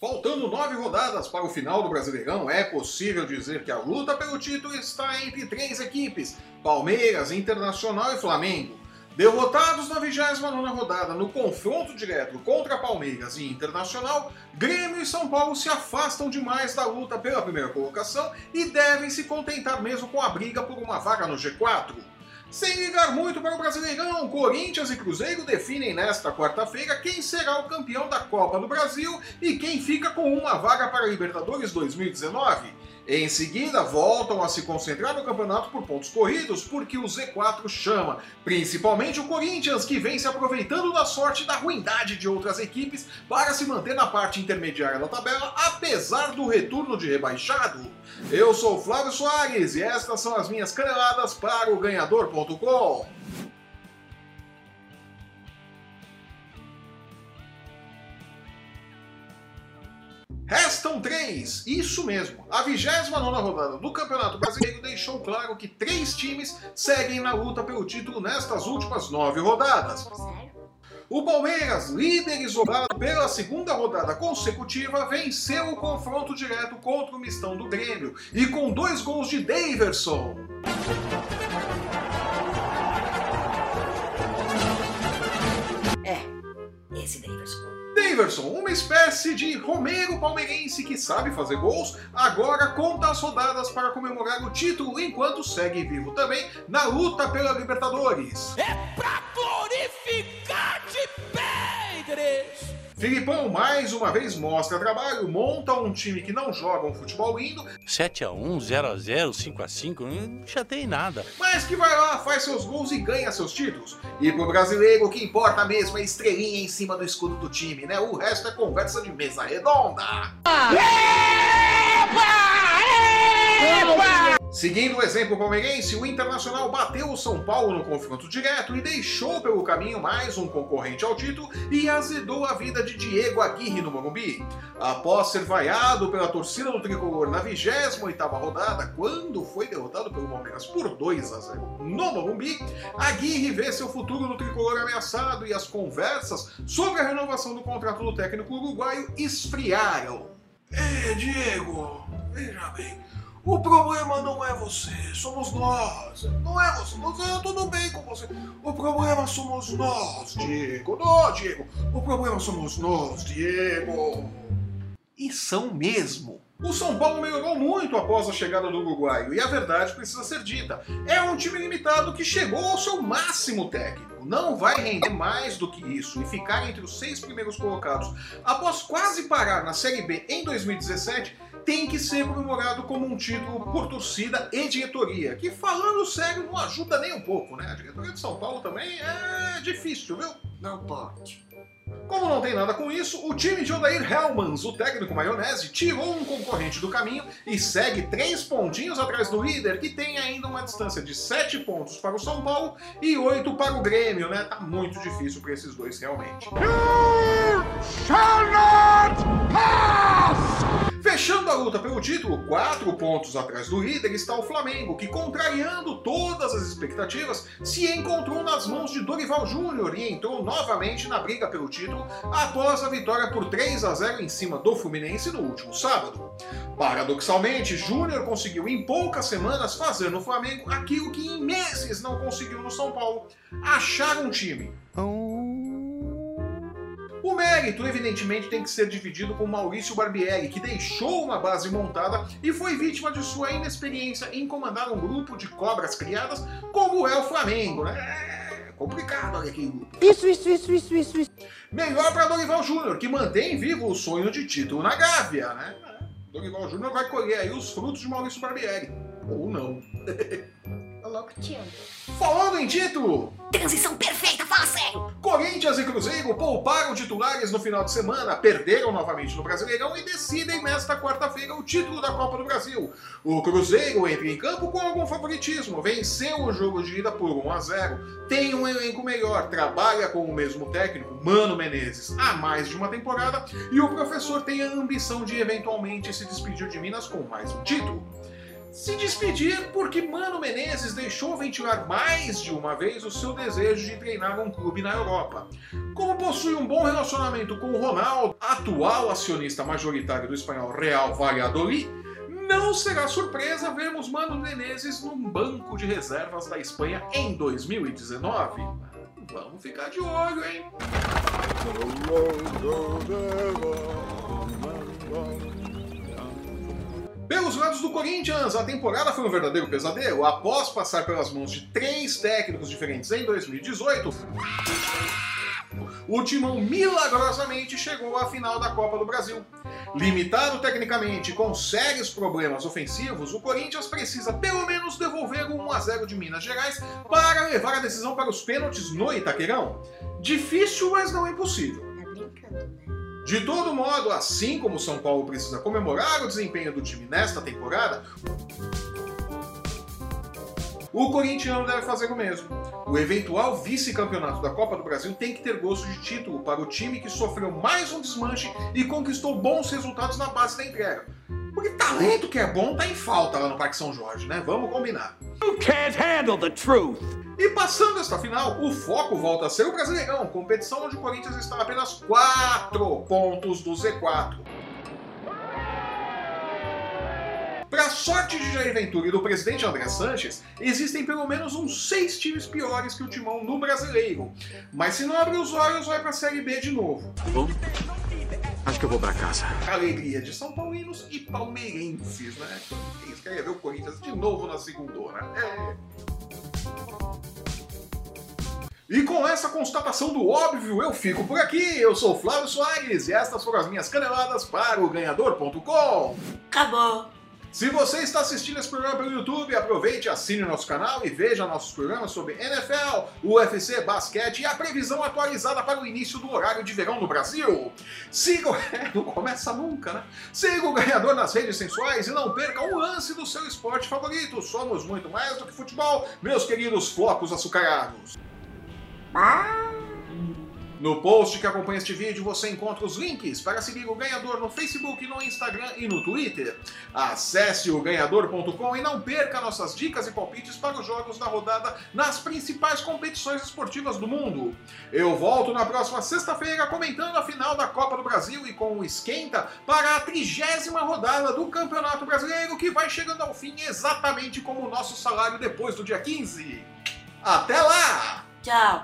Faltando nove rodadas para o final do Brasileirão, é possível dizer que a luta pelo título está entre três equipes: Palmeiras, Internacional e Flamengo. Derrotados na 29 rodada no confronto direto contra Palmeiras e Internacional, Grêmio e São Paulo se afastam demais da luta pela primeira colocação e devem se contentar mesmo com a briga por uma vaga no G4. Sem ligar muito para o Brasileirão, Corinthians e Cruzeiro definem nesta quarta-feira quem será o campeão da Copa do Brasil e quem fica com uma vaga para a Libertadores 2019. Em seguida, voltam a se concentrar no campeonato por pontos corridos, porque o Z4 chama, principalmente o Corinthians, que vem se aproveitando da sorte e da ruindade de outras equipes para se manter na parte intermediária da tabela, apesar do retorno de rebaixado. Eu sou Flávio Soares e estas são as minhas caneladas para o Ganhador.com. Restam três! Isso mesmo! A 29 rodada do Campeonato Brasileiro deixou claro que três times seguem na luta pelo título nestas últimas nove rodadas. O Palmeiras, líder isolado pela segunda rodada consecutiva, venceu o confronto direto contra o mistão do Grêmio e com dois gols de Daverson. É, esse Daverson. Daverson, uma espécie de Romero palmeirense que sabe fazer gols, agora conta as rodadas para comemorar o título enquanto segue vivo também na luta pela Libertadores. É pra Filipão mais uma vez mostra trabalho, monta um time que não joga um futebol lindo, 7x1, 0x0, 5x5, não já tem nada. mas que vai lá, faz seus gols e ganha seus títulos. E pro brasileiro o que importa mesmo é estrelinha em cima do escudo do time, né? O resto é conversa de mesa redonda. Seguindo o exemplo palmeirense, o Internacional bateu o São Paulo no confronto direto e deixou pelo caminho mais um concorrente ao título e azedou a vida de Diego Aguirre no Morumbi. Após ser vaiado pela torcida do Tricolor na 28ª rodada, quando foi derrotado pelo Palmeiras por 2 a 0 no Morumbi, Aguirre vê seu futuro no Tricolor ameaçado e as conversas sobre a renovação do contrato do técnico uruguaio esfriaram. É, Diego, veja bem, o problema não é você, somos nós. Não é você, não, eu tudo bem com você. O problema somos nós, Diego. Não, Diego. O problema somos nós, Diego. E são mesmo. O São Paulo melhorou muito após a chegada do uruguaio, e a verdade precisa ser dita. É um time limitado que chegou ao seu máximo técnico. Não vai render mais do que isso e ficar entre os seis primeiros colocados após quase parar na Série B em 2017 tem que ser comemorado como um título por torcida e diretoria, que falando sério não ajuda nem um pouco, né? A diretoria de São Paulo também é difícil, viu? Não pode. Como não tem nada com isso, o time de Odair Helmans, o técnico maionese, tirou um concorrente do caminho e segue três pontinhos atrás do líder, que tem ainda uma distância de sete pontos para o São Paulo e oito para o Grêmio, né? Tá muito difícil para esses dois realmente. Fechando a luta pelo título, quatro pontos atrás do líder está o Flamengo, que, contrariando todas as expectativas, se encontrou nas mãos de Dorival Júnior e entrou novamente na briga pelo título após a vitória por 3 a 0 em cima do Fluminense no último sábado. Paradoxalmente, Júnior conseguiu em poucas semanas fazer no Flamengo aquilo que em meses não conseguiu no São Paulo: achar um time. O mérito, evidentemente, tem que ser dividido com Maurício Barbieri, que deixou uma base montada e foi vítima de sua inexperiência em comandar um grupo de cobras criadas, como é o Flamengo, né? É complicado olha aqui. Isso, isso, isso, isso, isso, isso. Melhor para Dorival Júnior, que mantém vivo o sonho de título na Gávea, né? Dorival Júnior vai colher aí os frutos de Maurício Barbieri. Ou não. Falando em título, Transição perfeita! Corinthians e Cruzeiro pouparam titulares no final de semana, perderam novamente no Brasileirão e decidem nesta quarta-feira o título da Copa do Brasil. O Cruzeiro entra em campo com algum favoritismo, venceu o jogo de ida por 1 a 0, tem um elenco melhor, trabalha com o mesmo técnico, Mano Menezes, há mais de uma temporada e o professor tem a ambição de eventualmente se despedir de Minas com mais um título. Se despedir porque Mano Menezes deixou ventilar mais de uma vez o seu desejo de treinar um clube na Europa. Como possui um bom relacionamento com o Ronaldo, atual acionista majoritário do espanhol Real Valladolid, não será surpresa vermos Mano Menezes num banco de reservas da Espanha em 2019. Vamos ficar de olho, hein? Pelos lados do Corinthians, a temporada foi um verdadeiro pesadelo. Após passar pelas mãos de três técnicos diferentes em 2018, o Timão milagrosamente chegou à final da Copa do Brasil. Limitado tecnicamente com sérios problemas ofensivos, o Corinthians precisa pelo menos devolver o 1 a 0 de Minas Gerais para levar a decisão para os pênaltis no Itaquerão. Difícil, mas não impossível. Tá brincando, né? De todo modo, assim como São Paulo precisa comemorar o desempenho do time nesta temporada, o corintiano deve fazer o mesmo. O eventual vice-campeonato da Copa do Brasil tem que ter gosto de título para o time que sofreu mais um desmanche e conquistou bons resultados na base da entrega. Porque talento que é bom tá em falta lá no Parque São Jorge, né? Vamos combinar. You can't handle the truth. E passando esta final, o foco volta a ser o Brasileirão, competição onde o Corinthians está a apenas 4 pontos do Z4. Para sorte de Jair Ventura e do presidente André Sanches, existem pelo menos uns seis times piores que o Timão no Brasileiro. Mas se não abrir os olhos, vai para a Série B de novo. Que eu vou pra casa. Alegria de São Paulinos e palmeirenses, né? Eles querem ver o Corinthians de novo na segunda, né? É. E com essa constatação do óbvio, eu fico por aqui. Eu sou Flávio Soares e estas foram as minhas caneladas para o Ganhador.com. Acabou. Se você está assistindo esse programa pelo YouTube, aproveite, assine o nosso canal e veja nossos programas sobre NFL, UFC, basquete e a previsão atualizada para o início do horário de verão no Brasil. Siga o... Não começa nunca, né? Siga o ganhador nas redes sensuais e não perca um lance do seu esporte favorito. Somos muito mais do que futebol, meus queridos flocos açucarados. No post que acompanha este vídeo você encontra os links para seguir o ganhador no Facebook, no Instagram e no Twitter. Acesse o ganhador.com e não perca nossas dicas e palpites para os jogos da rodada nas principais competições esportivas do mundo. Eu volto na próxima sexta-feira comentando a final da Copa do Brasil e com o esquenta para a trigésima rodada do Campeonato Brasileiro que vai chegando ao fim exatamente como o nosso salário depois do dia 15. Até lá! Tchau.